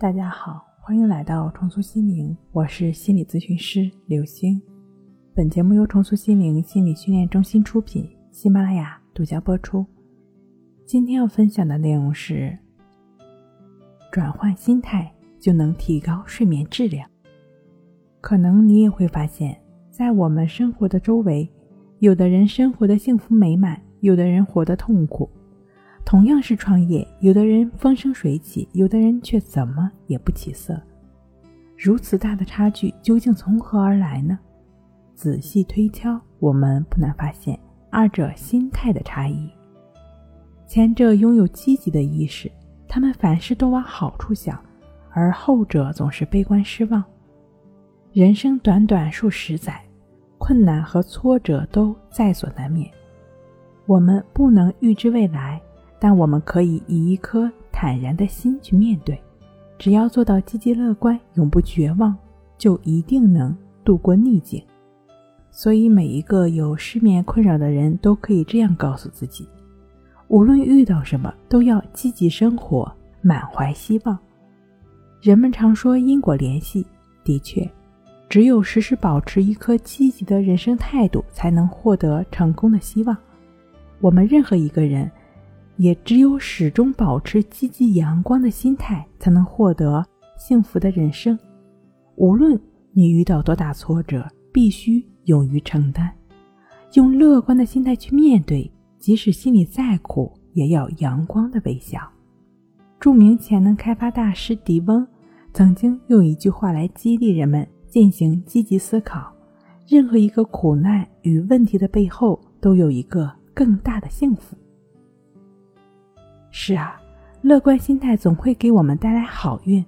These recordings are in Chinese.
大家好，欢迎来到重塑心灵，我是心理咨询师刘星。本节目由重塑心灵心理训练中心出品，喜马拉雅独家播出。今天要分享的内容是：转换心态就能提高睡眠质量。可能你也会发现，在我们生活的周围，有的人生活的幸福美满，有的人活得痛苦。同样是创业，有的人风生水起，有的人却怎么也不起色。如此大的差距究竟从何而来呢？仔细推敲，我们不难发现二者心态的差异。前者拥有积极的意识，他们凡事都往好处想，而后者总是悲观失望。人生短短数十载，困难和挫折都在所难免，我们不能预知未来。但我们可以以一颗坦然的心去面对，只要做到积极乐观，永不绝望，就一定能度过逆境。所以，每一个有失眠困扰的人都可以这样告诉自己：无论遇到什么，都要积极生活，满怀希望。人们常说因果联系，的确，只有时时保持一颗积极的人生态度，才能获得成功的希望。我们任何一个人。也只有始终保持积极阳光的心态，才能获得幸福的人生。无论你遇到多大挫折，必须勇于承担，用乐观的心态去面对。即使心里再苦，也要阳光的微笑。著名潜能开发大师迪翁曾经用一句话来激励人们进行积极思考：任何一个苦难与问题的背后，都有一个更大的幸福。是啊，乐观心态总会给我们带来好运。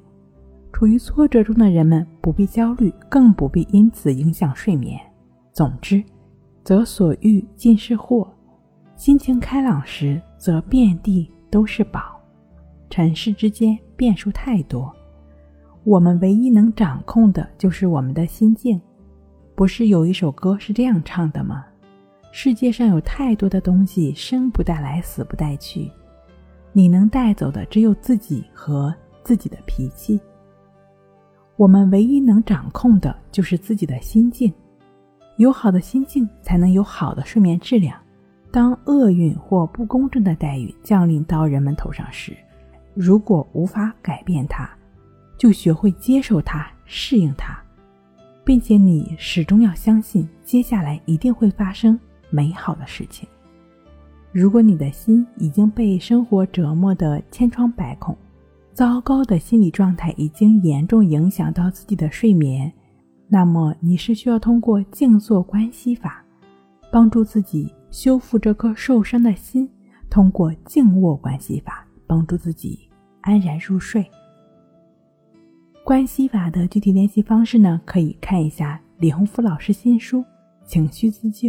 处于挫折中的人们不必焦虑，更不必因此影响睡眠。总之，则所欲尽是祸；心情开朗时，则遍地都是宝。尘世之间变数太多，我们唯一能掌控的就是我们的心境。不是有一首歌是这样唱的吗？世界上有太多的东西，生不带来，死不带去。你能带走的只有自己和自己的脾气。我们唯一能掌控的就是自己的心境，有好的心境才能有好的睡眠质量。当厄运或不公正的待遇降临到人们头上时，如果无法改变它，就学会接受它、适应它，并且你始终要相信，接下来一定会发生美好的事情。如果你的心已经被生活折磨得千疮百孔，糟糕的心理状态已经严重影响到自己的睡眠，那么你是需要通过静坐观息法，帮助自己修复这颗受伤的心；通过静卧观息法，帮助自己安然入睡。观息法的具体联系方式呢？可以看一下李洪福老师新书《情绪自救》。